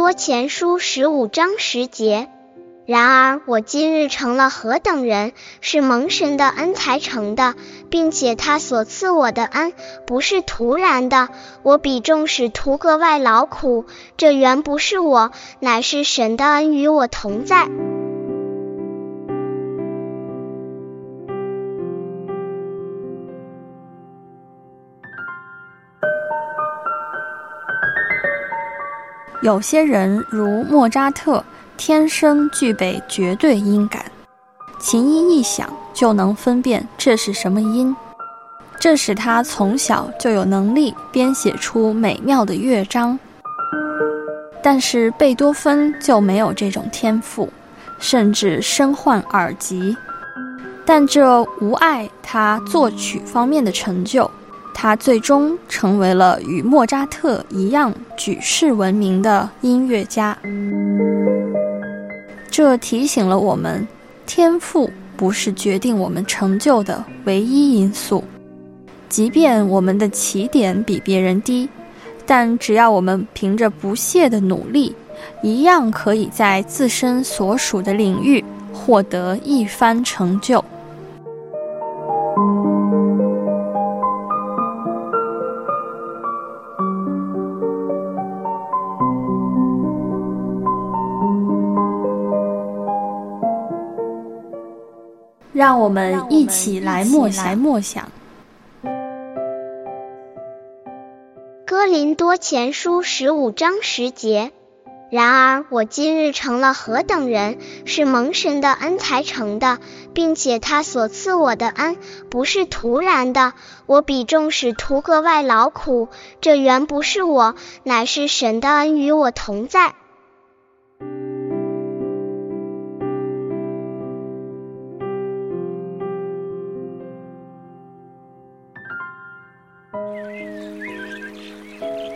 多前书十五章十节。然而我今日成了何等人，是蒙神的恩才成的，并且他所赐我的恩不是徒然的。我比众使徒格外劳苦，这原不是我，乃是神的恩与我同在。有些人如莫扎特，天生具备绝对音感，琴音一响就能分辨这是什么音，这使他从小就有能力编写出美妙的乐章。但是贝多芬就没有这种天赋，甚至身患耳疾，但这无碍他作曲方面的成就。他最终成为了与莫扎特一样举世闻名的音乐家。这提醒了我们，天赋不是决定我们成就的唯一因素。即便我们的起点比别人低，但只要我们凭着不懈的努力，一样可以在自身所属的领域获得一番成就。让我们一起来默想。默想。哥林多前书十五章十节。然而我今日成了何等人，是蒙神的恩才成的，并且他所赐我的恩不是突然的。我比众使徒格外劳苦，这原不是我，乃是神的恩与我同在。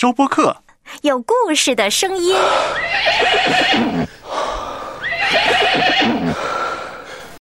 收播客，有故事的声音。